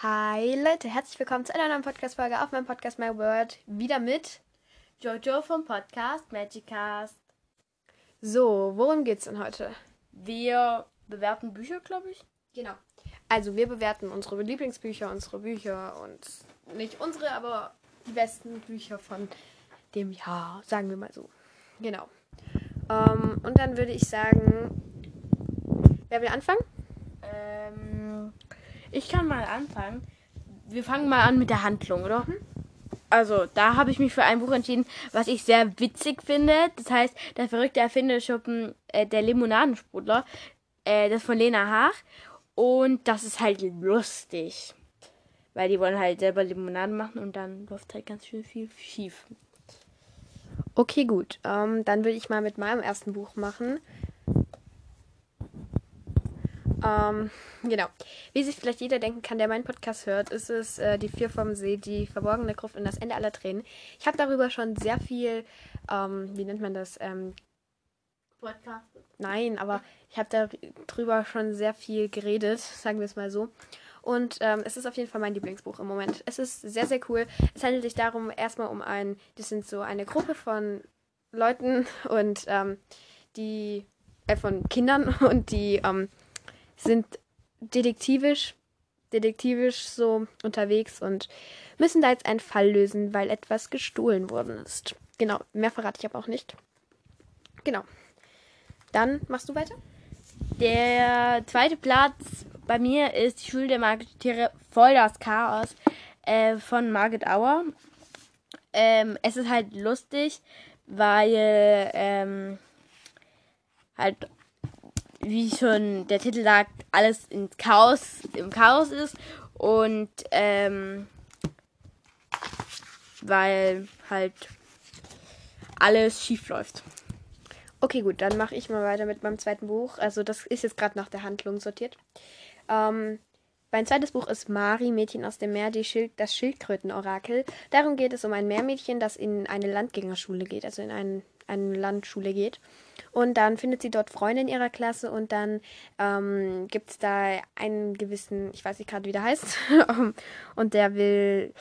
Hi Leute, herzlich willkommen zu einer neuen Podcast-Folge auf meinem Podcast My Word. Wieder mit Jojo vom Podcast Magicast. So, worum geht's denn heute? Wir bewerten Bücher, glaube ich. Genau. Also, wir bewerten unsere Lieblingsbücher, unsere Bücher und nicht unsere, aber die besten Bücher von dem Jahr, sagen wir mal so. Genau. Ähm, und dann würde ich sagen, wer will anfangen? Ähm, ich kann mal anfangen. Wir fangen mal an mit der Handlung, oder? Also, da habe ich mich für ein Buch entschieden, was ich sehr witzig finde. Das heißt, der verrückte Erfinderschuppen, äh, der Limonadensprudler. Äh, das von Lena Haag. Und das ist halt lustig. Weil die wollen halt selber Limonaden machen und dann läuft halt ganz schön viel schief. Okay, gut. Ähm, dann würde ich mal mit meinem ersten Buch machen. Ähm, genau. Wie sich vielleicht jeder denken kann, der meinen Podcast hört, ist es äh, die Vier vom See, die verborgene Gruft und das Ende aller Tränen. Ich habe darüber schon sehr viel, ähm, wie nennt man das? Ähm, Podcast. nein, aber ich habe darüber schon sehr viel geredet, sagen wir es mal so. Und ähm, es ist auf jeden Fall mein Lieblingsbuch im Moment. Es ist sehr, sehr cool. Es handelt sich darum, erstmal um ein, das sind so eine Gruppe von Leuten und ähm, die, äh, von Kindern und die ähm, sind detektivisch, detektivisch so unterwegs und müssen da jetzt einen Fall lösen, weil etwas gestohlen worden ist. Genau, mehr verrate ich aber auch nicht. Genau. Dann machst du weiter? Der zweite Platz bei mir ist die Schule der Marketiere voll das Chaos äh, von Margaret Auer. Ähm, es ist halt lustig, weil ähm, halt, wie schon der Titel sagt, alles ins Chaos, im Chaos ist und ähm, weil halt alles schief läuft. Okay, gut, dann mache ich mal weiter mit meinem zweiten Buch. Also das ist jetzt gerade nach der Handlung sortiert. Ähm, mein zweites Buch ist Mari, Mädchen aus dem Meer, Schild, das Schildkrötenorakel. Darum geht es um ein Meermädchen, das in eine Landgängerschule geht, also in ein, eine Landschule geht. Und dann findet sie dort Freunde in ihrer Klasse und dann ähm, gibt es da einen gewissen, ich weiß nicht gerade, wie der heißt, und der will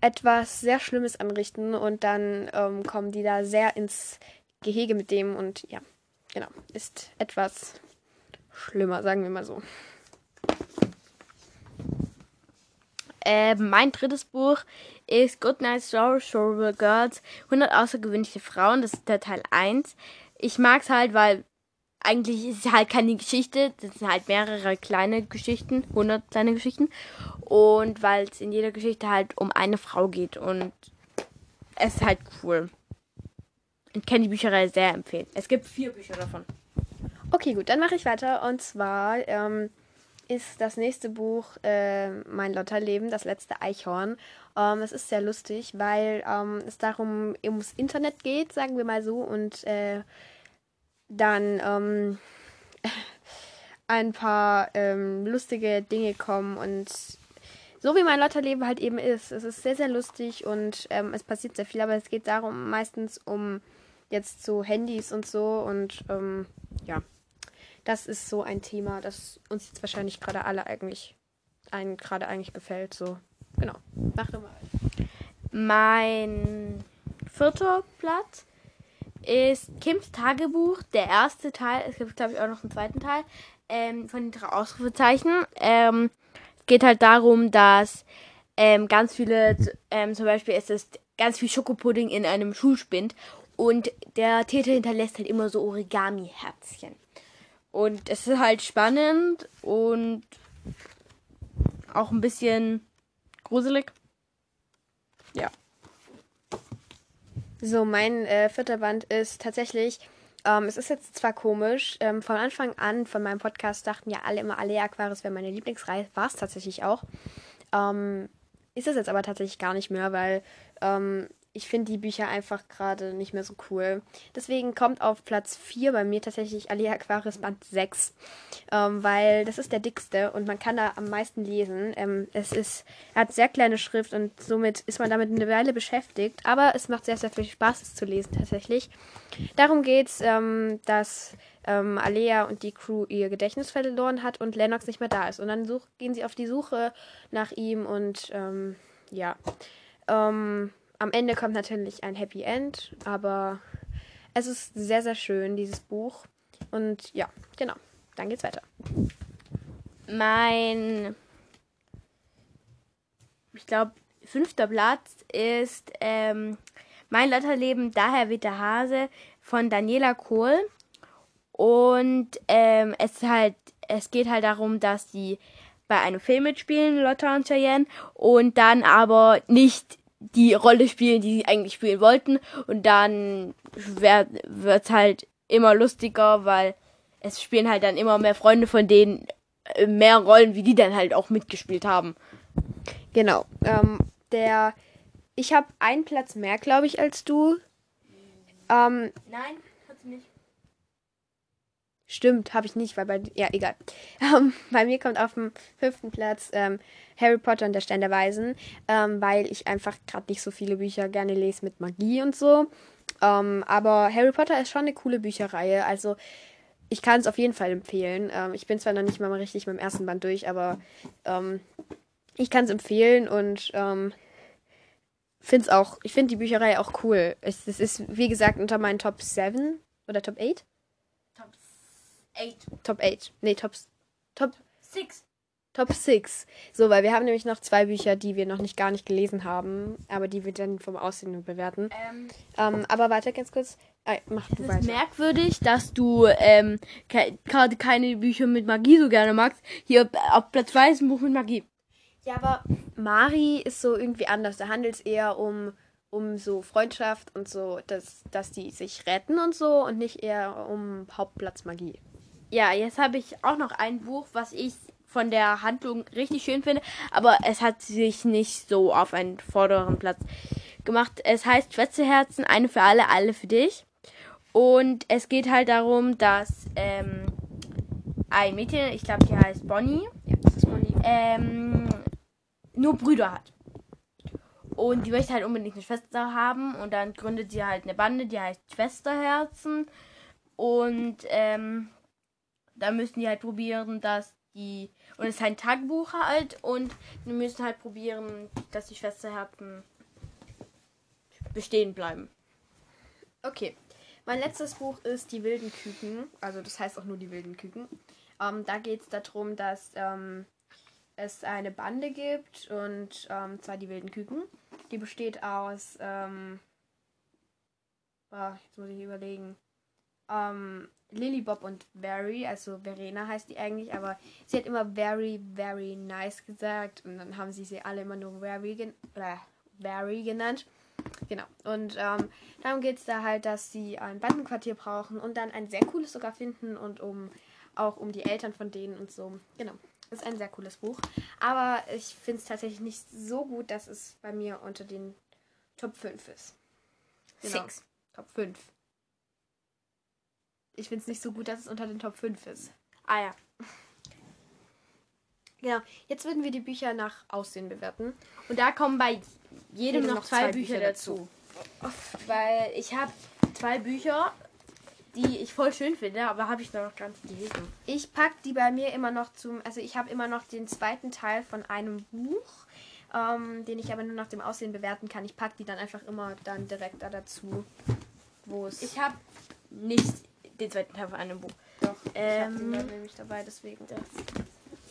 etwas sehr Schlimmes anrichten und dann ähm, kommen die da sehr ins Gehege mit dem und ja, genau, ist etwas schlimmer, sagen wir mal so. Äh, mein drittes Buch ist Good Night Story, Showable Girls, 100 außergewöhnliche Frauen. Das ist der Teil 1. Ich mag es halt, weil eigentlich ist es halt keine Geschichte. Das sind halt mehrere kleine Geschichten, 100 kleine Geschichten. Und weil es in jeder Geschichte halt um eine Frau geht. Und es ist halt cool. Ich kann die Bücherei sehr empfehlen. Es gibt vier Bücher davon. Okay, gut, dann mache ich weiter. Und zwar ähm, ist das nächste Buch äh, Mein Lotterleben, das letzte Eichhorn. Ähm, es ist sehr lustig, weil ähm, es darum ums Internet geht, sagen wir mal so, und äh, dann ähm, ein paar ähm, lustige Dinge kommen und so wie mein Lotterleben halt eben ist. Es ist sehr, sehr lustig und ähm, es passiert sehr viel, aber es geht darum meistens um jetzt so Handys und so und ähm, ja, das ist so ein Thema, das uns jetzt wahrscheinlich gerade alle eigentlich ein, gerade eigentlich gefällt. So, genau. Mach doch mal. Mein vierter Platz ist Kims Tagebuch, der erste Teil. Es gibt, glaube ich, auch noch einen zweiten Teil ähm, von den drei Ausrufezeichen. Ähm, es geht halt darum, dass ähm, ganz viele, ähm, zum Beispiel ist es ganz viel Schokopudding in einem Schulspind und der Täter hinterlässt halt immer so Origami-Herzchen. Und es ist halt spannend und auch ein bisschen gruselig. Ja. So, mein äh, vierter Band ist tatsächlich, ähm, es ist jetzt zwar komisch, ähm, von Anfang an von meinem Podcast dachten ja alle immer, alle Aquarius wäre meine Lieblingsreihe, war es tatsächlich auch. Ähm, ist es jetzt aber tatsächlich gar nicht mehr, weil ähm, ich finde die Bücher einfach gerade nicht mehr so cool. Deswegen kommt auf Platz 4 bei mir tatsächlich Alea Aquarius Band 6, ähm, weil das ist der dickste und man kann da am meisten lesen. Ähm, es ist, er hat sehr kleine Schrift und somit ist man damit eine Weile beschäftigt, aber es macht sehr, sehr viel Spaß, es zu lesen tatsächlich. Darum geht es, ähm, dass ähm, Alea und die Crew ihr Gedächtnis verloren hat und Lennox nicht mehr da ist. Und dann such, gehen sie auf die Suche nach ihm und ähm, ja. Ähm, am Ende kommt natürlich ein Happy End, aber es ist sehr, sehr schön, dieses Buch. Und ja, genau. Dann geht's weiter. Mein, ich glaube, fünfter Platz ist ähm, Mein Lotterleben, daher wird der Hase von Daniela Kohl. Und ähm, es halt, es geht halt darum, dass sie bei einem Film mitspielen, Lotta und Cheyenne, und dann aber nicht die Rolle spielen, die sie eigentlich spielen wollten. Und dann wird es halt immer lustiger, weil es spielen halt dann immer mehr Freunde von denen äh, mehr Rollen, wie die dann halt auch mitgespielt haben. Genau. Ähm, der, ich habe einen Platz mehr, glaube ich, als du. Ähm, Nein, hat sie nicht. Stimmt, habe ich nicht, weil bei ja egal. Ähm, bei mir kommt auf dem fünften Platz ähm, Harry Potter und der Stein der Weisen, ähm, weil ich einfach gerade nicht so viele Bücher gerne lese mit Magie und so. Ähm, aber Harry Potter ist schon eine coole Bücherreihe, also ich kann es auf jeden Fall empfehlen. Ähm, ich bin zwar noch nicht mal richtig mit dem ersten Band durch, aber ähm, ich kann es empfehlen und finde auch, ich finde die Bücherei auch cool. Es, es ist, wie gesagt, unter meinen Top 7 oder Top 8. Top 8. Top 8. Nee, Top, Top 6. Top 6. So, weil wir haben nämlich noch zwei Bücher, die wir noch nicht gar nicht gelesen haben, aber die wir dann vom Aussehen nur bewerten. Ähm, Ähm, aber warte ganz kurz. Ah, mach du es ist weiter. merkwürdig, dass du ähm, ke gerade keine Bücher mit Magie so gerne magst. Hier auf Platz 2 ist ein Buch mit Magie. Ja, aber Mari ist so irgendwie anders. Da handelt es eher um, um so Freundschaft und so, dass, dass die sich retten und so und nicht eher um Hauptplatz Magie. Ja, jetzt habe ich auch noch ein Buch, was ich von der Handlung richtig schön finde, aber es hat sich nicht so auf einen vorderen Platz gemacht. Es heißt Schwätzeherzen, eine für alle, alle für dich. Und es geht halt darum, dass ähm, ein Mädchen, ich glaube, die heißt Bonnie, Ja, das ist Bonnie. ähm, nur Brüder hat. Und die möchte halt unbedingt eine Schwester haben. Und dann gründet sie halt eine Bande, die heißt Schwesterherzen. Und ähm, da müssen die halt probieren, dass die. Und es ist ein Tagebuch halt. Und die müssen halt probieren, dass die Schwesterherzen bestehen bleiben. Okay. Mein letztes Buch ist Die wilden Küken. Also das heißt auch nur Die wilden Küken. Ähm, da geht es darum, dass ähm, es eine Bande gibt und ähm, zwar die wilden Küken. Die besteht aus, ähm, ah, jetzt muss ich überlegen, ähm, Lily, Bob und Very, also Verena heißt die eigentlich, aber sie hat immer very, very nice gesagt und dann haben sie sie alle immer nur Very, gen äh, very genannt. Genau. Und ähm, darum geht es da halt, dass sie ein Bandenquartier brauchen und dann ein sehr cooles sogar finden und um auch um die Eltern von denen und so. Genau. Ist ein sehr cooles Buch. Aber ich finde es tatsächlich nicht so gut, dass es bei mir unter den Top 5 ist. Genau. Six. Top 5. Ich finde es nicht so gut, dass es unter den Top 5 ist. Ah ja. Genau. Jetzt würden wir die Bücher nach Aussehen bewerten. Und da kommen bei jedem Jedem noch, zwei, zwei Bücher, Bücher dazu. Weil ich habe zwei Bücher, die ich voll schön finde, aber habe ich noch ganz gelesen. Ich packe die bei mir immer noch zum. Also, ich habe immer noch den zweiten Teil von einem Buch, ähm, den ich aber nur nach dem Aussehen bewerten kann. Ich packe die dann einfach immer dann direkt da dazu, wo es. Ich habe nicht den zweiten Teil von einem Buch. doch. ich habe ähm, den dann nämlich dabei, deswegen.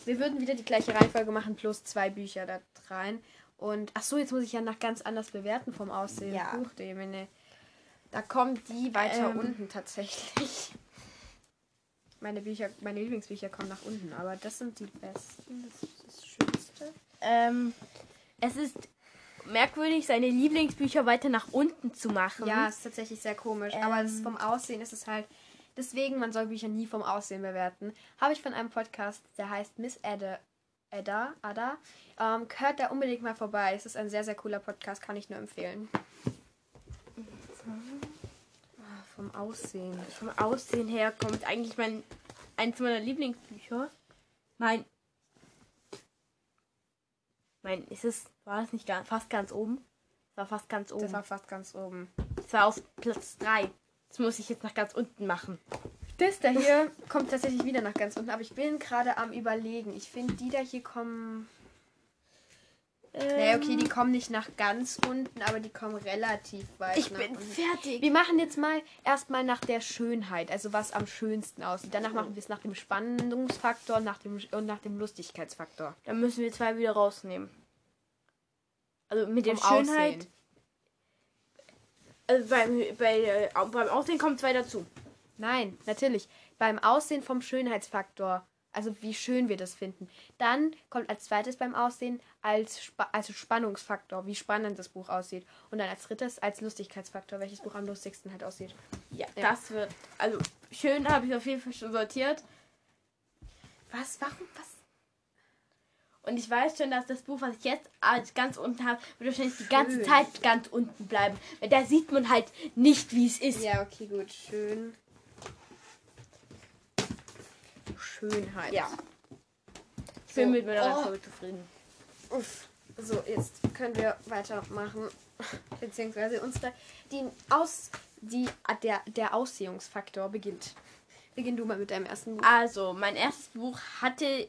Wir würden wieder die gleiche Reihenfolge machen, plus zwei Bücher da rein. Und ach so, jetzt muss ich ja nach ganz anders bewerten vom Aussehen. Ja. Du Jemine. Da kommen die weiter Ähm. unten tatsächlich. Meine Bücher, meine Lieblingsbücher kommen nach unten, aber das sind die besten. Das ist das Schönste. Ähm, es ist merkwürdig, seine Lieblingsbücher weiter nach unten zu machen. Ja, ist tatsächlich sehr komisch. aber das Ähm. vom Aussehen ist es halt. Deswegen, man soll Bücher nie vom Aussehen bewerten. Habe ich von einem Podcast, der heißt Miss Ada. Ada, Ada. Ähm, hört da unbedingt mal vorbei. Es ist ein sehr, sehr cooler Podcast, kann ich nur empfehlen. Ah, vom Aussehen. Vom Aussehen her kommt eigentlich mein eins meiner Lieblingsbücher. Mein mein ist es war das nicht ganz, fast ganz oben? Das war fast ganz oben. Das war fast ganz oben. Das war auf Platz 3. Das muss ich jetzt nach ganz unten machen. Das da hier kommt tatsächlich wieder nach ganz unten, aber ich bin gerade am überlegen. Ich finde, die da hier kommen. naja, okay, die kommen nicht nach ganz unten, aber die kommen relativ weit. Ich nach bin unten. fertig. Wir machen jetzt mal erstmal nach der Schönheit, also was am schönsten aussieht. Danach machen wir es nach dem Spannungsfaktor nach dem, und nach dem Lustigkeitsfaktor. Dann müssen wir zwei wieder rausnehmen. Also mit der Vom Schönheit. Aussehen. Also beim, bei, äh, beim Aussehen kommen zwei dazu. Nein, natürlich. Beim Aussehen vom Schönheitsfaktor. Also wie schön wir das finden. Dann kommt als zweites beim Aussehen als Spa also Spannungsfaktor, wie spannend das Buch aussieht. Und dann als drittes als Lustigkeitsfaktor, welches Buch am lustigsten halt aussieht. Ja, Ja. das wird. Also schön habe ich auf jeden Fall schon sortiert. Was? Warum? Was? Und ich weiß schon, dass das Buch, was ich jetzt als ganz unten habe, wird wahrscheinlich die ganze Schön. Zeit ganz unten bleiben. Weil da sieht man halt nicht, wie es ist. Ja, okay, gut. Schön. Schönheit. Ja. Ich bin So. mit meiner Oh. Folge zufrieden. Uff. So, jetzt können wir weitermachen. Beziehungsweise unsere. Die Aus. Die, der, der Aussehungsfaktor beginnt. Beginn du mal mit deinem ersten Buch. Also, mein erstes Buch hatte,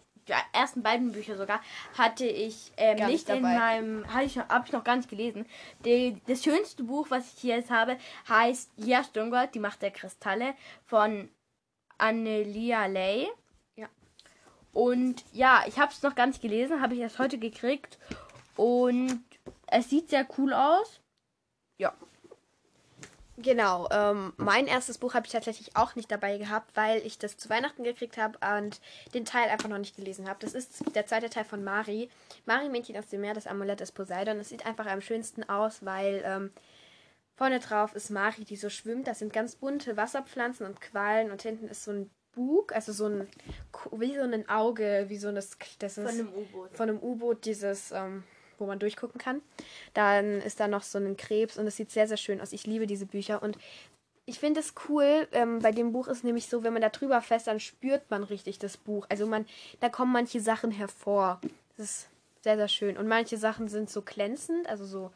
ersten beiden Bücher sogar, hatte ich ähm, nicht nicht in meinem, habe ich, noch- hab ich noch gar nicht gelesen. Die, das schönste Buch, was ich hier jetzt habe, heißt Ja Sturmgott, die Macht der Kristalle von Annelia Lay. Ja. Und ja, ich habe es noch gar nicht gelesen, habe ich erst heute gekriegt. Und es sieht sehr cool aus. Ja. Genau, ähm, mein erstes Buch habe ich tatsächlich auch nicht dabei gehabt, weil ich das zu Weihnachten gekriegt habe und den Teil einfach noch nicht gelesen habe. Das ist der zweite Teil von Mari. Mari Mädchen aus dem Meer, das Amulett des Poseidon. Es sieht einfach am schönsten aus, weil ähm, vorne drauf ist Mari, die so schwimmt. Das sind ganz bunte Wasserpflanzen und Quallen und hinten ist so ein Bug, also so ein, wie so ein Auge, wie so ein, das, das ist U-Boot. von einem U-Boot dieses, ähm, wo man durchgucken kann. Dann ist da noch so ein Krebs und es sieht sehr, sehr schön aus. Ich liebe diese Bücher und ich finde es cool, ähm, bei dem Buch ist nämlich so, wenn man da drüber fässt, dann spürt man richtig das Buch. Also man, da kommen manche Sachen hervor. Das ist sehr, sehr schön. Und manche Sachen sind so glänzend, also so,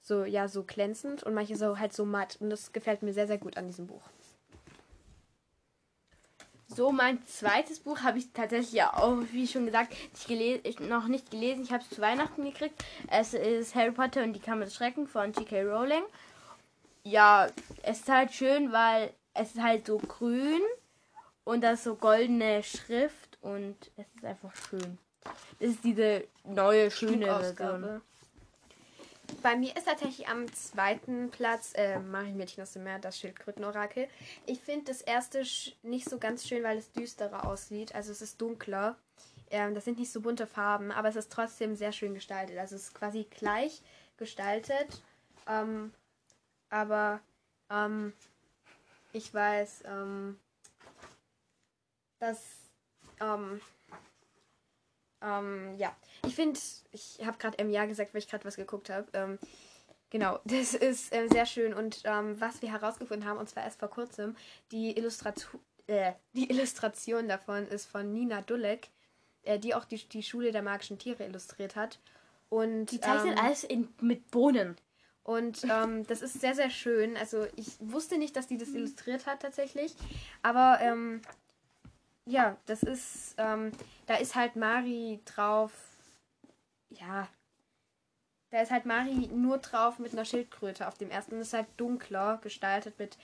so, ja, so glänzend und manche so halt so matt. Und das gefällt mir sehr, sehr gut an diesem Buch. So, mein zweites Buch habe ich tatsächlich ja auch, wie schon gesagt, nicht noch nicht gelesen. Ich habe es zu Weihnachten gekriegt. Es ist Harry Potter und die Kammer des Schreckens von J.K. Rowling. Ja, es ist halt schön, weil es ist halt so grün und da ist so goldene Schrift und es ist einfach schön. Das ist diese neue, schöne Version. Bei mir ist tatsächlich am zweiten Platz äh, Marienmädchen aus dem Meer, das Schildkrötenorakel. Ich finde das erste nicht so ganz schön, weil es düsterer aussieht. Also es ist dunkler. Ähm, das sind nicht so bunte Farben, aber es ist trotzdem sehr schön gestaltet. Also es ist quasi gleich gestaltet. Ähm, aber ähm, ich weiß, ähm, dass ähm, ähm, ja, ich finde, ich habe gerade im Jahr gesagt, weil ich gerade was geguckt habe. Ähm, genau, das ist äh, sehr schön. Und ähm, was wir herausgefunden haben, und zwar erst vor kurzem, die, Illustratu äh, die Illustration davon ist von Nina Dulek, äh, die auch die, die Schule der magischen Tiere illustriert hat. Und, Die zeichnet ähm, alles in, mit Bohnen. und ähm, das ist sehr, sehr schön. Also ich wusste nicht, dass die das illustriert hat tatsächlich. Aber ähm, ja, das ist, ähm, da ist halt Mari drauf. Ja. Da ist halt Mari nur drauf mit einer Schildkröte auf dem ersten. Das ist halt dunkler gestaltet mit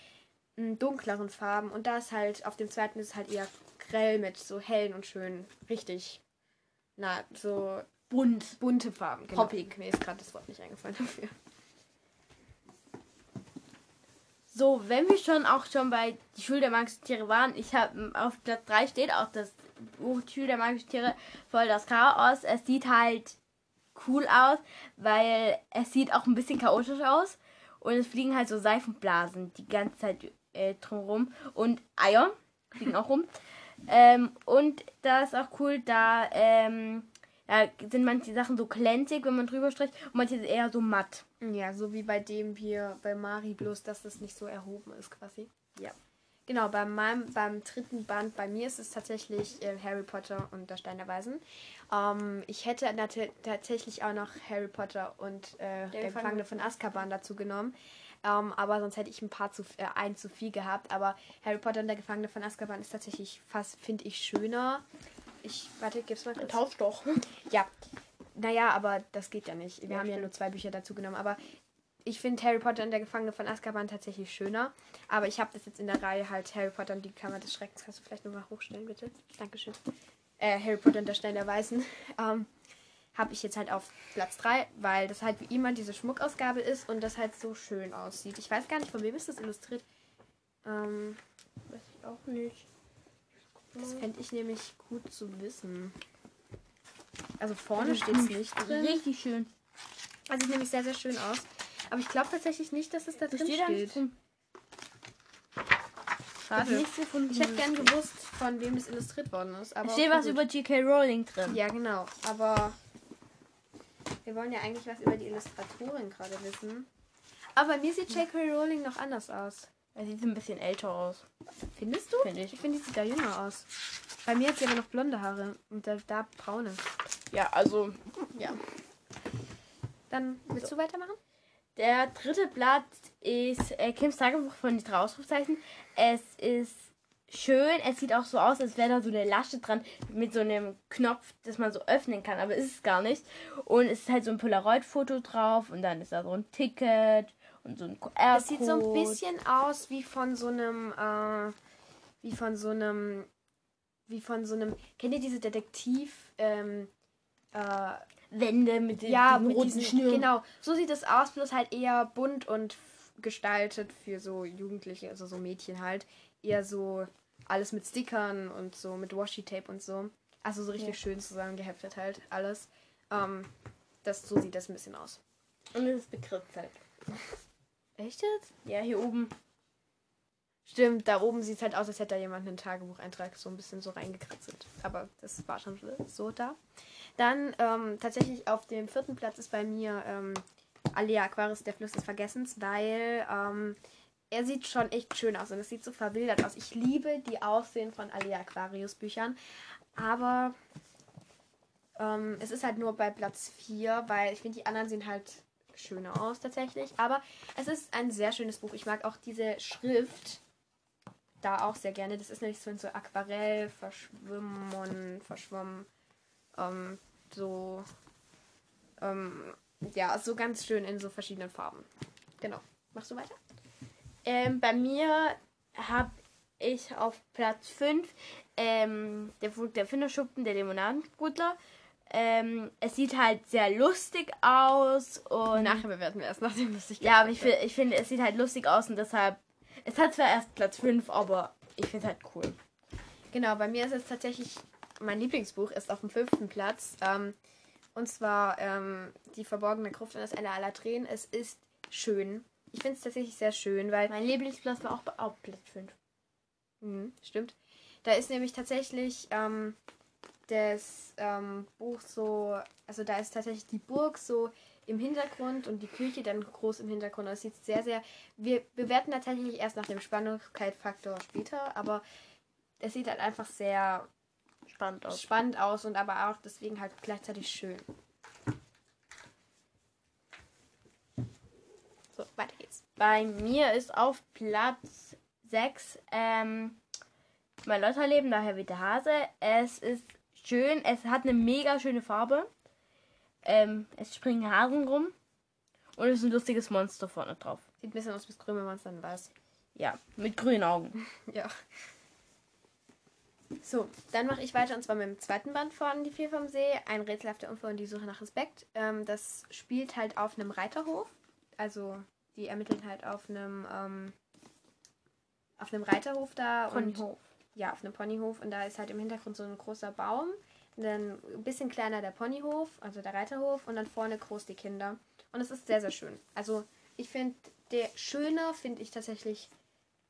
mm, dunkleren Farben. Und da ist halt, auf dem zweiten ist es halt eher grell mit so hellen und schönen, richtig, na, so Bunt. bunte Farben. Genau. Poppig. Mir ist gerade das Wort nicht eingefallen dafür. So, wenn wir schon auch schon bei die Schule der magischen Tiere waren, ich habe auf Platz 3 steht auch das Buch Schule der magischen Tiere voll das Chaos. Es sieht halt cool aus, weil es sieht auch ein bisschen chaotisch aus und es fliegen halt so Seifenblasen die ganze Zeit äh, drumherum und Eier fliegen auch rum. Ähm, und da ist auch cool, da ähm, Da sind manche Sachen so glänzig, wenn man drüber streicht, und manche sind eher so matt. Ja, so wie bei dem hier bei Mari, bloß dass das nicht so erhoben ist quasi. Ja. Genau, bei meinem, beim dritten Band bei mir ist es tatsächlich äh, Harry Potter und der Stein der Weisen. Ähm, ich hätte tatsächlich auch noch Harry Potter und äh, der, Gefangene von Azkaban dazu genommen. Ähm, aber sonst hätte ich ein paar zu äh, ein zu viel gehabt. Aber Harry Potter und der Gefangene von Azkaban ist tatsächlich fast, finde ich, schöner. Ich, warte, gib's mal kurz. Tausch doch. Ja, naja, aber das geht ja nicht. Wir Ja, haben ja stimmt. nur zwei Bücher dazu genommen. Aber ich finde Harry Potter und der Gefangene von Azkaban tatsächlich schöner. Aber ich habe das jetzt in der Reihe halt Harry Potter und die Kammer des Schreckens. Kannst du vielleicht nochmal hochstellen, bitte? Dankeschön. Äh, Harry Potter und der Stein der Weißen. Ähm, habe ich jetzt halt auf Platz 3, weil das halt wie immer diese Schmuckausgabe ist und das halt so schön aussieht. Ich weiß gar nicht, von wem ist das illustriert. Ähm, Weiß ich auch nicht. Das fände ich nämlich gut zu wissen. Also vorne steht es nicht drin. Richtig schön. Also sieht nämlich sehr, sehr schön aus. Aber ich glaube tatsächlich nicht, dass es da drin steht steht. drin. Schade. Ich hätte gern gewusst, von wem das illustriert worden ist. Aber Es steht was gut. über J.K. Rowling drin. Ja, genau. Aber wir wollen ja eigentlich was über die Illustratorin gerade wissen. Aber bei mir sieht J.K. Rowling noch anders aus. Er sieht ein bisschen älter aus. Findest du? Finde ich. Ich finde, die sieht da jünger aus. Bei mir hat sie aber noch blonde Haare und da, da braune. Ja, also Ja. Dann willst du weitermachen? Der dritte Blatt ist äh, Kims Tagebuch von die drei Ausrufzeichen. Es ist schön. Es sieht auch so aus, als wäre da so eine Lasche dran mit so einem Knopf, das man so öffnen kann, aber ist es gar nicht. Und es ist halt so ein Polaroid-Foto drauf und dann ist da so ein Ticket so ein QR-Code. Das sieht so ein bisschen aus wie von so einem, äh, wie von so einem, wie von so einem, kennt ihr diese Detektiv, ähm, äh, Wände mit den, ja, mit roten diesen, Schnüren. genau, so sieht es aus, bloß halt eher bunt und gestaltet für so Jugendliche, also so Mädchen halt, eher so alles mit Stickern und so mit Washi-Tape und so, also so richtig Ja. schön zusammengeheftet halt, alles, ähm, das, so sieht das ein bisschen aus. Und es ist Begriffszeit. Echt jetzt? Ja, hier oben. Stimmt, da oben sieht es halt aus, als hätte da jemand einen Tagebucheintrag so ein bisschen so reingekritzelt. Aber das war schon so da. Dann ähm, tatsächlich auf dem vierten Platz ist bei mir ähm, Alea Aquarius, der Fluss des Vergessens, weil ähm, er sieht schon echt schön aus und es sieht so verwildert aus. Ich liebe die Aussehen von Alea Aquarius Büchern, aber ähm, es ist halt nur bei Platz 4, weil ich finde, die anderen sehen halt schöner aus tatsächlich. Aber es ist ein sehr schönes Buch. Ich mag auch diese Schrift da auch sehr gerne. Das ist nämlich so in so Aquarell, verschwimmen, verschwommen. Ähm, so. Ähm, ja, so ganz schön in so verschiedenen Farben. Genau. Machst du weiter? Ähm, bei mir habe ich auf Platz 5 ähm, der Flug der Finderschuppen, der Limonadenbrudler. Ähm, es sieht halt sehr lustig aus und Nachher bewerten wir erst, nachdem das ich ja, aber ich, ich finde, es sieht halt lustig aus und deshalb. Es hat zwar erst Platz 5, aber ich finde es halt cool. Genau, bei mir ist es tatsächlich, mein Lieblingsbuch ist auf dem fünften Platz. Ähm, und zwar ähm, Die verborgene Gruft und das Ende aller Tränen. Es ist schön. Ich finde es tatsächlich sehr schön, weil Mein Lieblingsplatz war auch, auch Platz 5. Mhm, stimmt. Da ist nämlich tatsächlich ähm, das ähm, Buch so, also da ist tatsächlich die Burg so im Hintergrund und die Küche dann groß im Hintergrund. Und es sieht sehr, sehr. Wir bewerten tatsächlich erst nach dem Spannungsfaktor später, aber es sieht halt einfach sehr Spannend aus. spannend aus und aber auch deswegen halt gleichzeitig schön. So, weiter geht's. Bei mir ist auf Platz 6 ähm, mein Lotterleben, daher wie der Hase. Es ist schön, es hat eine mega schöne Farbe. Ähm, es springen Hasen rum. Und es ist ein lustiges Monster vorne drauf. Sieht ein bisschen aus wie das Krümelmonster in Weiß. Ja, mit grünen Augen. Ja. So, dann mache ich weiter und zwar mit dem zweiten Band von Die Vier vom See, ein rätselhafter Unfall und die Suche nach Respekt. Ähm, das spielt halt auf einem Reiterhof. Also, die ermitteln halt auf einem, ähm, auf einem Reiterhof da. Und, Ponyhof. Ja, auf einem Ponyhof. Und da ist halt im Hintergrund so ein großer Baum. Dann ein bisschen kleiner der Ponyhof, also der Reiterhof. Und dann vorne groß die Kinder. Und es ist sehr, sehr schön. Also, ich finde, der schöner finde ich tatsächlich.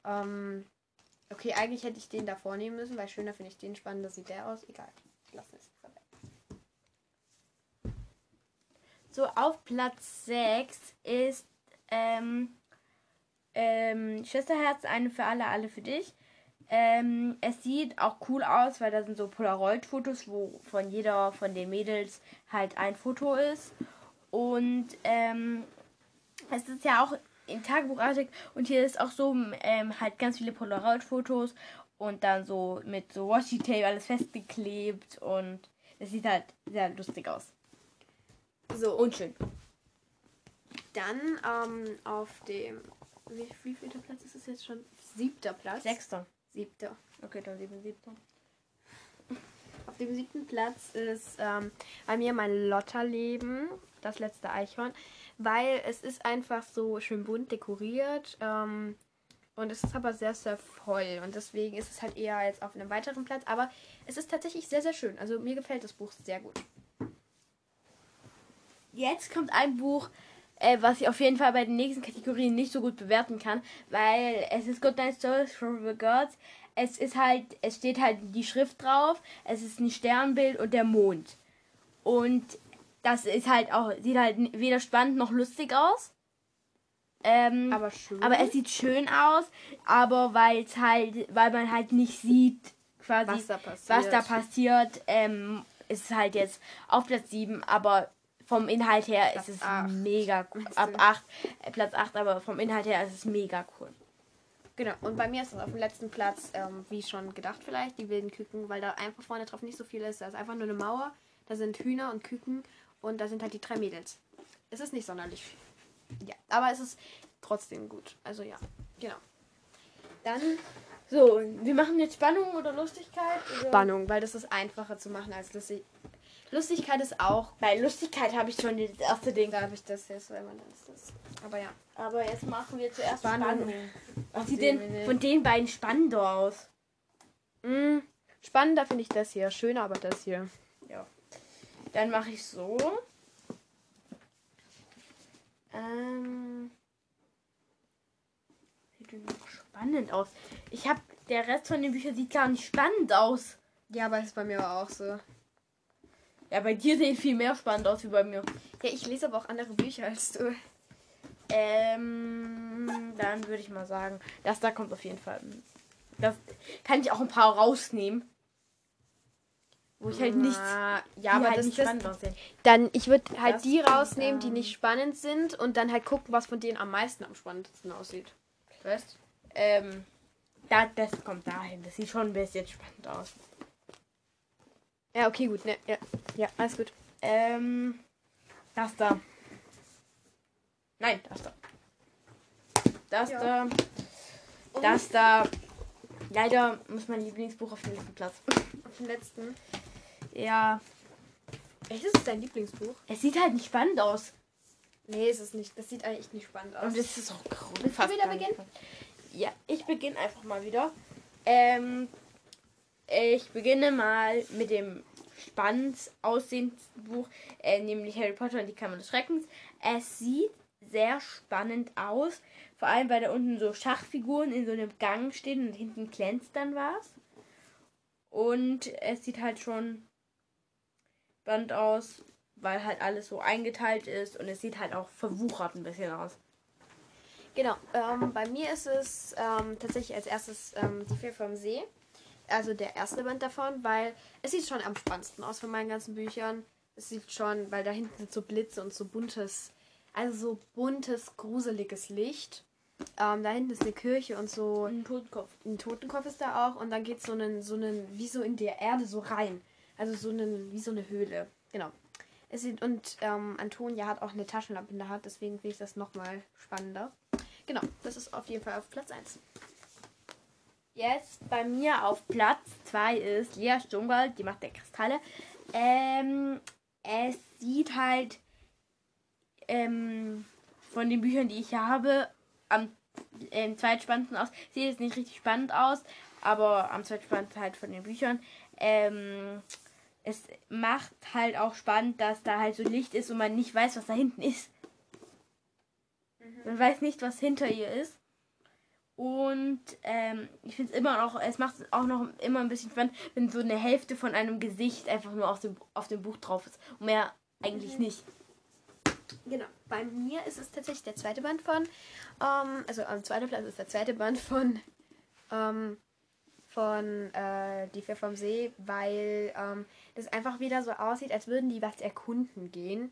Ähm, okay, eigentlich hätte ich den davor nehmen müssen, weil schöner finde ich den spannender sieht der aus. Egal. Ich lasse es. So, auf Platz 6 ist ähm, ähm, Schwesterherz, eine für alle, alle für dich. Ähm, es sieht auch cool aus, weil da sind so Polaroid-Fotos, wo von jeder von den Mädels halt ein Foto ist. Und ähm, es ist ja auch im Tagebuchartig und hier ist auch so ähm, halt ganz viele Polaroid-Fotos und dann so mit so Washi-Tape alles festgeklebt und es sieht halt sehr lustig aus. So, Und schön. dann ähm, auf dem. Wie, wie vielter Platz ist es jetzt schon? Siebter Platz. Sechster. Siebter. Okay, dann sieben, siebter. Auf dem siebten Platz ist ähm, bei mir mein Lotterleben, das letzte Eichhorn, weil es ist einfach so schön bunt dekoriert ähm, und es ist aber sehr, sehr voll und deswegen ist es halt eher jetzt auf einem weiteren Platz, aber es ist tatsächlich sehr, sehr schön. Also mir gefällt das Buch sehr gut. Jetzt kommt ein Buch, äh, was ich auf jeden Fall bei den nächsten Kategorien nicht so gut bewerten kann, weil es ist Good Night Stories from the Gods. Es ist halt, es steht halt die Schrift drauf, es ist ein Sternbild und der Mond. Und das ist halt auch, sieht halt weder spannend noch lustig aus. Ähm, Aber schön. aber es sieht schön aus, aber weil es halt, weil man halt nicht sieht, quasi, Was da passiert. was da passiert, ähm, ist es halt jetzt auf Platz 7, aber vom Inhalt her Platz ist es acht. mega cool. Ab du? 8, äh, Platz 8, aber vom Inhalt her ist es mega cool. Genau, und bei mir ist es auf dem letzten Platz, ähm, wie schon gedacht vielleicht, die wilden Küken, weil da einfach vorne drauf nicht so viel ist. Da ist einfach nur eine Mauer, da sind Hühner und Küken und da sind halt die drei Mädels. Es ist nicht sonderlich viel. Ja, aber es ist trotzdem gut. Also ja, genau. Dann So, wir machen jetzt Spannung oder Lustigkeit? Oder? Spannung, weil das ist einfacher zu machen als lustig. Lustigkeit ist auch. Bei Lustigkeit habe ich schon das erste Ding. Da habe ich das jetzt, wenn man das ist. Aber ja. Aber jetzt machen wir zuerst Spannung. Spannung. Was sieht nicht. von den beiden spannender aus? Mm, spannender finde ich das hier. Schöner aber das hier. Dann mache ich so. Ähm. Sieht spannend aus. Ich habe der Rest von den Büchern sieht gar nicht spannend aus. Ja, aber ist bei mir auch so. Ja, bei dir sehen viel mehr spannend aus wie bei mir. Ja, ich lese aber auch andere Bücher als du. Ähm, dann würde ich mal sagen, das da kommt auf jeden Fall. Das kann ich auch ein paar rausnehmen. Wo ich halt nichts. Die ja, aber halt das, nicht das, spannend aussehen. dann ich würde halt Das die rausnehmen, die nicht spannend sind und dann halt gucken, was von denen am meisten am spannendsten aussieht. Weißt? Ähm, da, das kommt dahin. Das sieht schon ein bisschen spannend aus. Ja, okay, gut, ne, ja, ja, alles gut. Ähm, das da. Nein, das da. Das Ja. da. Das da. Leider muss mein Lieblingsbuch auf den letzten Platz. Auf den letzten. Ja, Echt, ist es dein Lieblingsbuch? es sieht halt nicht spannend aus. Nee, ist es nicht. Das sieht eigentlich nicht spannend aus. Und es ist auch grün. Willst du wieder beginnen? Ja, ich beginne einfach mal wieder. Ähm, ich beginne mal mit dem spannend aussehendsten Buch, äh, nämlich Harry Potter und die Kammer des Schreckens. Es sieht sehr spannend aus. Vor allem, weil da unten so Schachfiguren in so einem Gang stehen und hinten glänzt dann was. Und es sieht halt schon spannend aus, weil halt alles so eingeteilt ist und es sieht halt auch verwuchert ein bisschen aus. Genau, ähm, bei mir ist es ähm, tatsächlich als erstes ähm, die Fee vom See. Also der erste Band davon, weil es sieht schon am spannendsten aus von meinen ganzen Büchern. Es sieht schon, weil da hinten sind so Blitze und so buntes, also so buntes, gruseliges Licht. Ähm, da hinten ist eine Kirche und so Ein Totenkopf. ein Totenkopf ist da auch und dann geht so einen, so einen, wie so in der Erde so rein. Also so einen, wie so eine Höhle. Genau. Es sieht, und ähm, Antonia hat auch eine Taschenlampe in der Hand, deswegen finde ich das nochmal spannender. Genau, das ist auf jeden Fall auf Platz 1. Jetzt bei mir auf Platz 2 ist Lea Sturmwald, die macht der Kristalle. Ähm, es sieht halt ähm, von den Büchern, die ich habe, am ähm, zweitspannendsten aus. Sieht jetzt nicht richtig spannend aus, aber am zweitspannendsten halt von den Büchern. Ähm, es macht halt auch spannend, dass da halt so Licht ist und man nicht weiß, was da hinten ist. Man weiß nicht, was hinter ihr ist. Und ähm, ich finde es immer noch, es macht es auch noch immer ein bisschen spannend, wenn so eine Hälfte von einem Gesicht einfach nur auf dem, auf dem Buch drauf ist. Und mehr eigentlich nicht. Genau. Bei mir ist es tatsächlich der zweite Band von, ähm, also am zweiten Platz ist der zweite Band von, ähm, von äh, Die Vier vom See, weil ähm, das einfach wieder so aussieht, als würden die was erkunden gehen.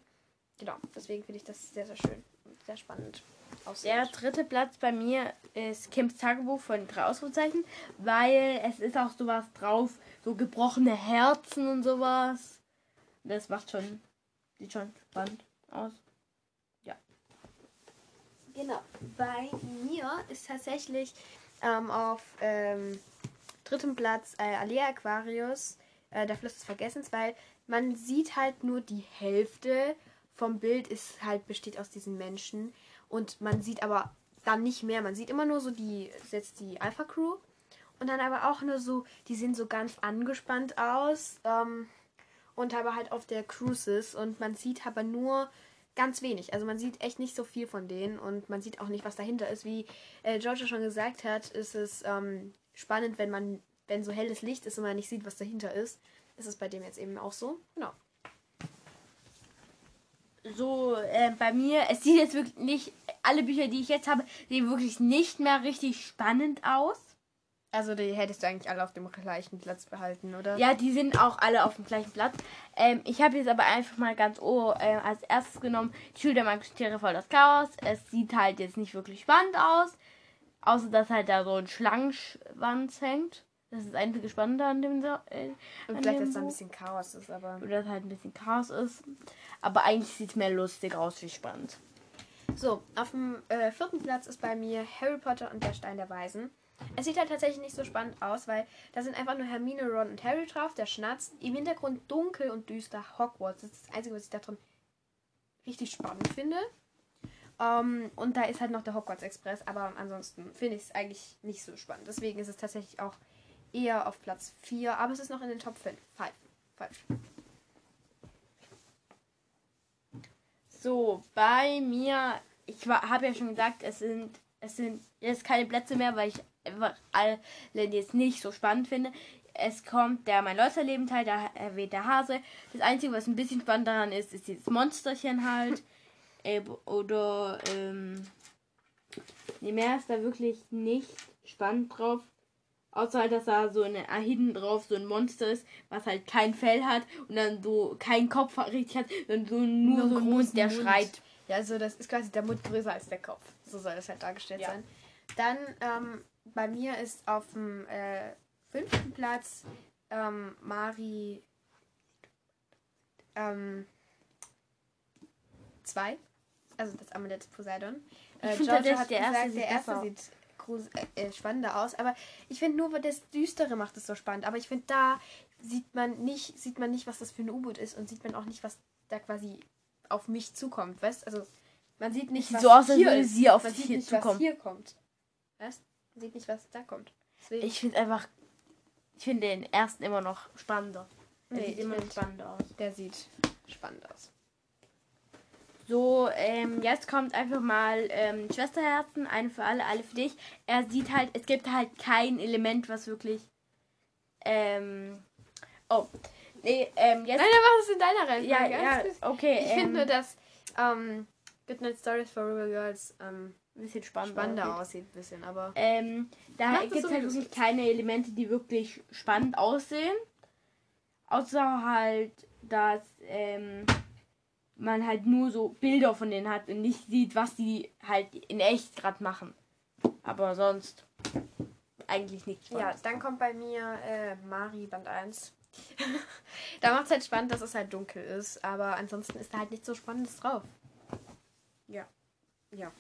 Genau, deswegen finde ich das sehr, sehr schön und sehr spannend. Der dritte Platz bei mir ist Kims Tagebuch von drei Ausrufezeichen, weil es ist auch sowas drauf, so gebrochene Herzen und sowas. Das macht schon, sieht schon spannend aus. Genau. Bei mir ist tatsächlich ähm, auf ähm, drittem Platz äh, Alea Aquarius, äh, der Fluss des Vergessens, weil man sieht halt nur die Hälfte vom Bild ist halt besteht aus diesen Menschen und man sieht aber dann nicht mehr. Man sieht immer nur so die jetzt die Alpha Crew und dann aber auch nur so, die sehen so ganz angespannt aus ähm, und aber halt auf der Cruises und man sieht aber nur ganz wenig. Also man sieht echt nicht so viel von denen und man sieht auch nicht, was dahinter ist. Wie äh, Georgia schon gesagt hat, ist es ähm, spannend, wenn man, wenn so helles Licht ist und man nicht sieht, was dahinter ist. Ist es bei dem jetzt eben auch so. Genau. So, äh, bei mir, es sieht jetzt wirklich nicht, alle Bücher, die ich jetzt habe, sehen wirklich nicht mehr richtig spannend aus. Also die hättest du eigentlich alle auf dem gleichen Platz behalten, oder? Ja, die sind auch alle auf dem gleichen Platz. Ähm, ich habe jetzt aber einfach mal ganz oh, äh, als erstes genommen, die Schule der magischen Tiere voll das Chaos. Es sieht halt jetzt nicht wirklich spannend aus. Außer dass halt da so ein Schlangenschwanz hängt. Das ist das einzige Spannende an dem äh, Und vielleicht, dass da ein bisschen Chaos ist, aber. Oder dass halt ein bisschen Chaos ist. Aber eigentlich sieht es mehr lustig aus wie spannend. So, auf dem äh, vierten Platz ist bei mir Harry Potter und der Stein der Weisen. Es sieht halt tatsächlich nicht so spannend aus, weil da sind einfach nur Hermine, Ron und Harry drauf, der schnatzt. Im Hintergrund dunkel und düster Hogwarts. Das ist das Einzige, was ich da drin richtig spannend finde. Um, ähm, und da ist halt noch der Hogwarts Express, aber ansonsten finde ich es eigentlich nicht so spannend. Deswegen ist es tatsächlich auch eher auf Platz 4, aber es ist noch in den Top 5. 5. 5. So, bei mir, ich habe ja schon gesagt, es sind es sind jetzt keine Plätze mehr, weil ich einfach alle jetzt nicht so spannend finde. Es kommt der Mein Leuterleben Teil, da erwähnt der Hase. Das Einzige, was ein bisschen spannend daran ist, ist dieses Monsterchen halt. oder, ähm, nee, mehr ist da wirklich nicht spannend drauf. Außer halt, dass da so eine äh, hinten drauf so ein Monster ist, was halt kein Fell hat und dann so keinen Kopf richtig hat, sondern so nur, nur so ein Mund, der Mund. schreit. Ja, also das ist quasi der Mund größer als der Kopf. So soll das halt dargestellt ja. sein. Dann ähm, bei mir ist auf dem äh, fünften Platz ähm, Mari 2. Ähm, also das Amulett Poseidon. Äh, ich finde, der, erste, sieht, der erste sieht äh, äh, spannender aus. Aber ich finde nur, das Düstere macht es so spannend. Aber ich finde, da sieht man nicht, sieht man nicht, was das für ein U-Boot ist und sieht man auch nicht, was da quasi auf mich zukommt. Weißt Also man sieht nicht, was so aus, als würde sie auf dich hier zukommen. Was hier kommt. Weißt Man sieht nicht, was da kommt. Deswegen. Ich finde einfach, ich finde den ersten immer noch spannender. Der nee, sieht immer spannender aus. Der sieht spannend aus. So, ähm, jetzt kommt einfach mal ähm, Schwesterherzen, eine für alle, alle für dich. Er sieht halt, es gibt halt kein Element, was wirklich. Ähm, oh. Nee, ähm, jetzt. Nein, mach es in deiner Reihenfolge. Ja, ja, okay. Ich ähm, finde, dass ähm, Goodnight Stories for Rebel Girls ähm, ein bisschen spannender, spannender aussieht. Ein bisschen, aber. Ähm, da gibt es halt wirklich keine Elemente, die wirklich spannend aussehen. Außer halt, dass ähm, man halt nur so Bilder von denen hat und nicht sieht, was die halt in echt gerade machen. Aber sonst eigentlich nichts. Ja, dann kommt bei mir äh, Mari Band 1. da macht es halt spannend, dass es halt dunkel ist, aber ansonsten ist da halt nichts so Spannendes drauf. Ja. Ja.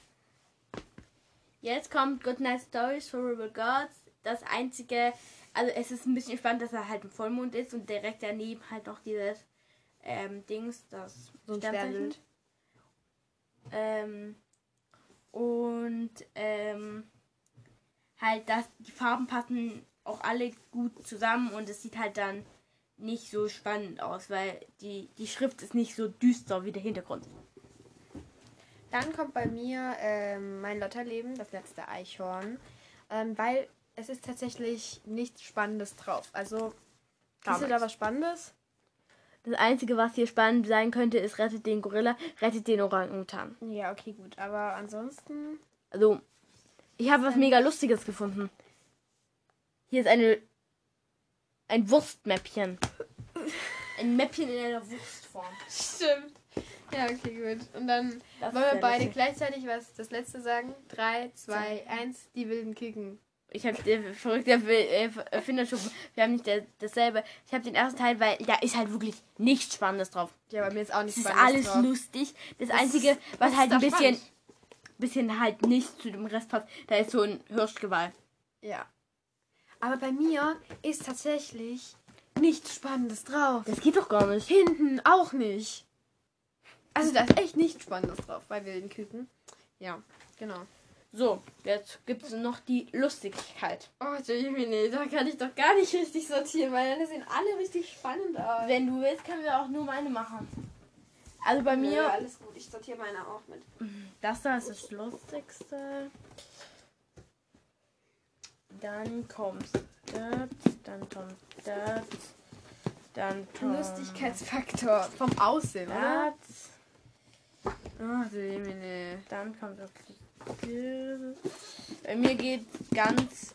Jetzt kommt Goodnight Stories for Rebel Gods. Das einzige, also es ist ein bisschen spannend, dass er halt ein Vollmond ist und direkt daneben halt noch dieses ähm, Dings, das so ein Sternbild. Ähm, und ähm, halt, dass die Farben passen auch alle gut zusammen und es sieht halt dann nicht so spannend aus, weil die, die Schrift ist nicht so düster wie der Hintergrund. Dann kommt bei mir ähm, mein Lotterleben, das letzte Eichhorn, ähm, weil es ist tatsächlich nichts Spannendes drauf. Also, siehst du da was Spannendes? Das Einzige, was hier spannend sein könnte, ist rettet den Gorilla, rettet den Orang-Utan. Ja, okay, gut. Aber ansonsten. Also, ich habe was mega Lustiges gefunden. Hier ist eine ein Wurstmäppchen. Ein Mäppchen in einer Wurstform. Stimmt. Ja, okay, gut. Und dann Das wollen wir beide lustig. gleichzeitig was das letzte sagen. Drei, zwei, eins, die wilden Küken. Ich habe der verrückte Erfinderschuppen. Wir haben nicht der, dasselbe. Ich habe den ersten Teil, weil da ist halt wirklich nichts Spannendes drauf. Ja, bei mir ist auch Es nicht ist spannend alles drauf. lustig. Das, Einzige, was ist halt ein bisschen, spannend? bisschen halt nicht zu dem Rest passt, da ist so ein Hirschgeweih. Ja. Aber bei mir ist tatsächlich nichts Spannendes drauf. Das geht doch gar nicht. Hinten auch nicht. Also da ist echt nichts Spannendes drauf bei wilden Küken. Ja, genau. So, jetzt gibt es noch die Lustigkeit. Oh, Jiminy, da kann ich doch gar nicht richtig sortieren, weil dann sehen alle richtig spannend aus. Wenn du willst, können wir auch nur meine machen. Also bei Mir mir, alles gut, ich sortiere meine auch mit. das da ist das Lustigste. Dann kommt das, dann kommt das, dann kommt Lustigkeitsfaktor vom Aussehen, oder? das, Oh, Jiminy. dann kommt das. Bei mir geht ganz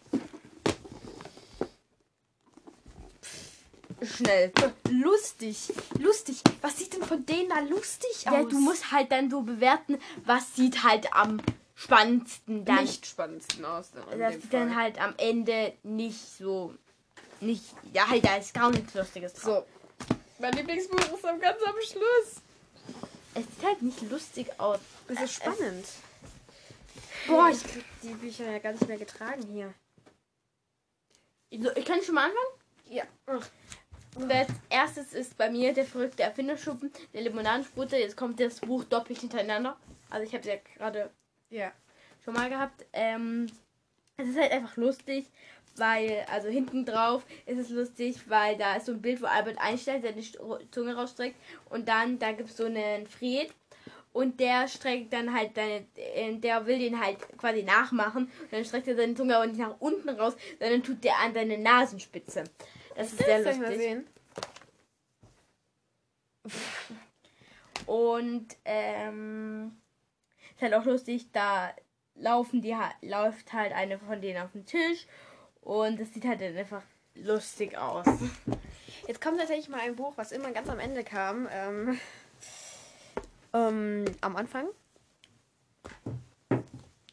schnell. Lustig, lustig. Was sieht denn von denen da lustig aus? Ja, du musst halt dann so bewerten, was sieht halt am spannendsten dann. nicht spannendsten aus. Dann das sieht dann halt am Ende nicht so. Nicht. Ja, halt, da ist gar nichts Lustiges drauf. So. Mein Lieblingsbuch ist am ganz am Schluss. Es sieht halt nicht lustig aus. Das ist spannend. Boah, ich krieg die Bücher ja gar nicht mehr getragen hier. Ich kann schon mal anfangen. Ja. Als erstes ist bei mir der verrückte Erfinderschuppen, der Limonadensputter. Jetzt kommt das Buch doppelt hintereinander. Also ich habe es ja gerade Ja. schon mal gehabt. Ähm, es ist halt einfach lustig, weil, also hinten drauf ist es lustig, weil da ist so ein Bild, wo Albert Einstein seine Zunge rausstreckt und dann, da gibt es so einen Fred und der streckt dann halt deine, äh, der will den halt quasi nachmachen und dann streckt er seine Zunge aber nicht nach unten raus, sondern tut der an deine Nasenspitze. Das ist sehr ich mal lustig. sehen? Und ähm, ist halt auch lustig, da laufen die läuft halt eine von denen auf den Tisch und das sieht halt dann einfach lustig aus. Jetzt kommt tatsächlich mal ein Buch, was immer ganz am Ende kam. Ähm, ähm, am Anfang.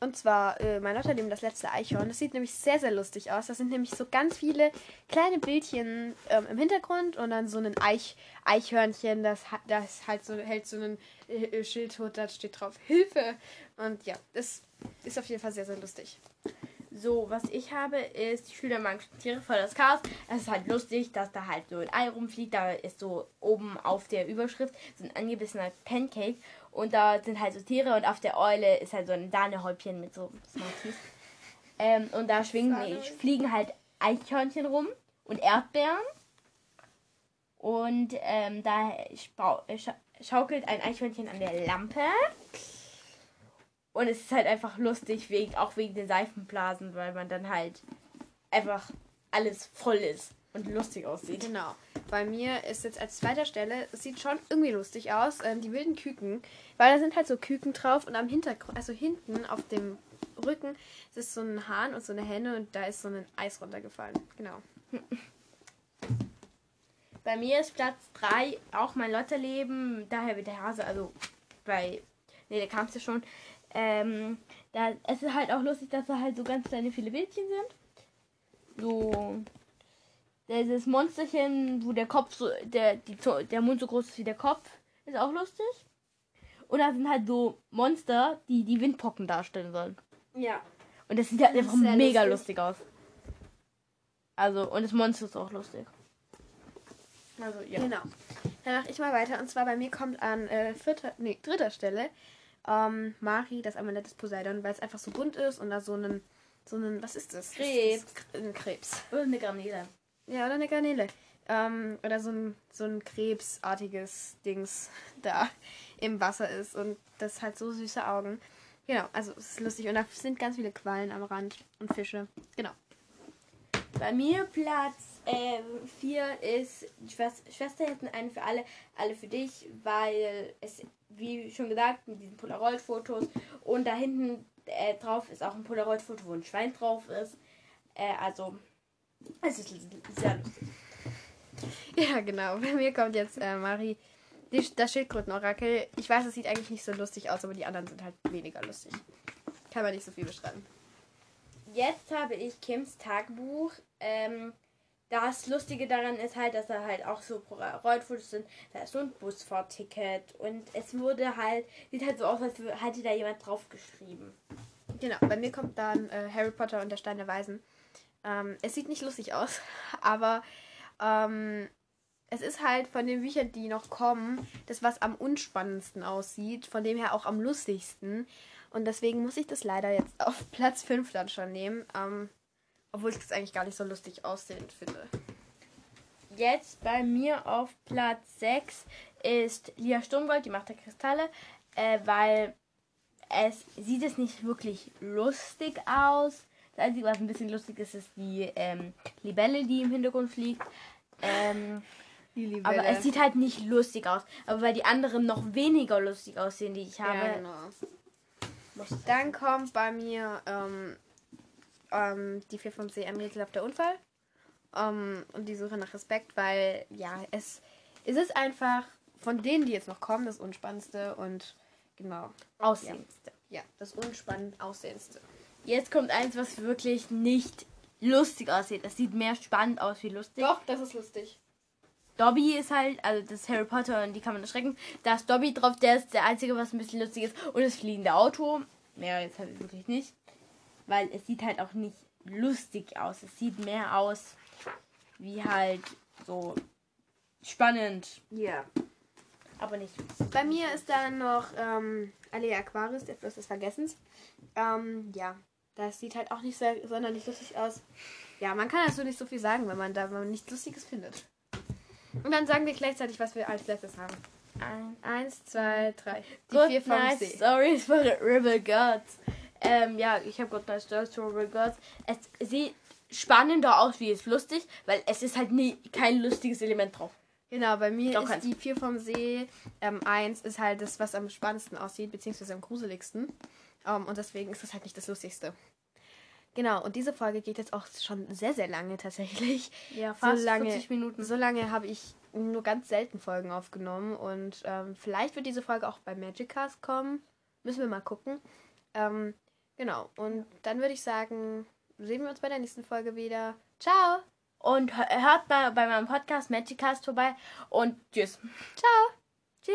Und zwar äh, mein Lotterleben, das letzte Eichhorn. Das sieht nämlich sehr, sehr lustig aus. Das sind nämlich so ganz viele kleine Bildchen ähm, im Hintergrund und dann so ein Eich, Eichhörnchen, das, das halt so, hält so einen äh, Schild hoch, da steht drauf Hilfe. Und ja, das ist auf jeden Fall sehr, sehr lustig. So, was ich habe, ist die Schüler mag Tiere voll das Chaos. Es ist halt lustig, dass da halt so ein Ei rumfliegt. Da ist so oben auf der Überschrift so ein angebissener Pancake. Und da sind halt so Tiere und auf der Eule ist halt so ein Sahnehäubchen mit so Smarties. Ähm, und da schwingen, Sahnehäubchen. fliegen halt Eichhörnchen rum und Erdbeeren. Und ähm, da äh, scha schaukelt ein Eichhörnchen an der Lampe. Und es ist halt einfach lustig, wegen, auch wegen den Seifenblasen, weil man dann halt einfach alles voll ist und lustig aussieht. Genau. Bei mir ist jetzt als zweiter Stelle, es sieht schon irgendwie lustig aus, ähm, die wilden Küken, weil da sind halt so Küken drauf und am Hintergrund, also hinten auf dem Rücken, ist so ein Hahn und so eine Henne und da ist so ein Eis runtergefallen. Genau. Bei mir ist Platz 3 auch mein Lotterleben, daher wird der Hase, also bei, nee, da kam es ja schon. Ähm, da, es ist halt auch lustig, dass da halt so ganz kleine viele Bildchen sind. So, dieses Monsterchen, wo der Kopf so, der, die, der Mund so groß ist wie der Kopf, ist auch lustig. Und da sind halt so Monster, die die Windpocken darstellen sollen. Ja. Und das sieht halt Das einfach mega lustig. lustig aus. Also, und das Monster ist auch lustig. Also, ja. Genau. Dann mache ich mal weiter und zwar bei mir kommt an äh, vierter, nee, dritter Stelle ähm, Mari, das Amulett des Poseidon, weil es einfach so bunt ist und da so einen, so einen, was ist das? Krebs. Ein Krebs. Und eine Garnele. Ja, oder eine Garnele. Ähm, oder so ein, so ein krebsartiges Dings da im Wasser ist und das hat so süße Augen. Genau, also es ist lustig und da sind ganz viele Quallen am Rand und Fische. Genau. Bei mir Platz äh, vier ist die Schwester, Schwesterheften, eine für alle, alle für dich, weil es, wie schon gesagt, mit diesen Polaroid-Fotos und da hinten äh, drauf ist auch ein Polaroid-Foto, wo ein Schwein drauf ist. Äh, also, es ist sehr lustig. Ja, genau. Bei mir kommt jetzt äh, Marie, die, das Schildkrötenorakel. Ich weiß, es sieht eigentlich nicht so lustig aus, aber die anderen sind halt weniger lustig. Kann man nicht so viel beschreiben. Jetzt habe ich Kims Tagebuch. Ähm, das Lustige daran ist halt, dass da halt auch so Rollfotos sind. Da ist so ein Busfahrticket und es wurde halt, sieht halt so aus, als hätte da jemand draufgeschrieben. Genau, bei mir kommt dann äh, Harry Potter und der Stein der Weisen. Ähm, es sieht nicht lustig aus, aber ähm, es ist halt von den Büchern, die noch kommen, das, was am unspannendsten aussieht, von dem her auch am lustigsten. Und deswegen muss ich das leider jetzt auf Platz 5 dann schon nehmen. Ähm, obwohl ich das eigentlich gar nicht so lustig aussehend finde. Jetzt bei mir auf Platz 6 ist Lia Sturmgold, die Macht der Kristalle, äh, weil es sieht es nicht wirklich lustig aus. Das Einzige, was ein bisschen lustig ist, ist die ähm, Libelle, die im Hintergrund fliegt. Ähm, aber es sieht halt nicht lustig aus. Aber weil die anderen noch weniger lustig aussehen, die ich habe. Ja, genau. Dann kommt bei mir ähm, ähm, die 4 vom See ein rätselhafter Unfall. Ähm, und die Suche nach Respekt, weil ja, es, es ist einfach von denen, die jetzt noch kommen, das Unspannendste und genau. Aussehendste. Ja, das unspannend Aussehendste. Jetzt kommt eins, was wirklich nicht lustig aussieht. Das sieht mehr spannend aus wie lustig. Doch, das ist lustig. Dobby ist halt, also das Harry Potter und die kann man erschrecken. Da ist Dobby drauf, der ist der einzige, was ein bisschen lustig ist. Und das fliegende Auto. Mehr jetzt halt wirklich nicht weil es sieht halt auch nicht lustig aus. Es sieht mehr aus wie halt so spannend. Ja. Aber nicht. Bei mir ist dann noch ähm, Alea Aquarius, der Fluss des Vergessens. Ähm, ja, das sieht halt auch nicht sehr, sonderlich lustig aus. Ja, man kann dazu nicht so viel sagen, wenn man da wenn man nichts Lustiges findet. Und dann sagen wir gleichzeitig, was wir als letztes haben. Ein, eins, zwei, drei. Die Good vier nice Stories for the Rebel Gods. Ähm, ja, ich habe Good Night Stories to Regards. Es sieht spannender aus, wie es lustig, weil es ist halt nie kein lustiges Element drauf. Genau, bei mir Doch, ist keins. die 4 vom See ähm, 1 ist halt das, was am spannendsten aussieht, beziehungsweise am gruseligsten. Um, ähm, und deswegen ist das halt nicht das Lustigste. Genau, und diese Folge geht jetzt auch schon sehr, sehr lange tatsächlich. Ja, fast so lange, 40 Minuten. So lange habe ich nur ganz selten Folgen aufgenommen und ähm, vielleicht wird diese Folge auch bei Magic Cast kommen. Müssen wir mal gucken. Ähm, Genau. Und dann würde ich sagen, sehen wir uns bei der nächsten Folge wieder. Ciao! Und hört mal bei meinem Podcast Magicast vorbei und tschüss. Ciao!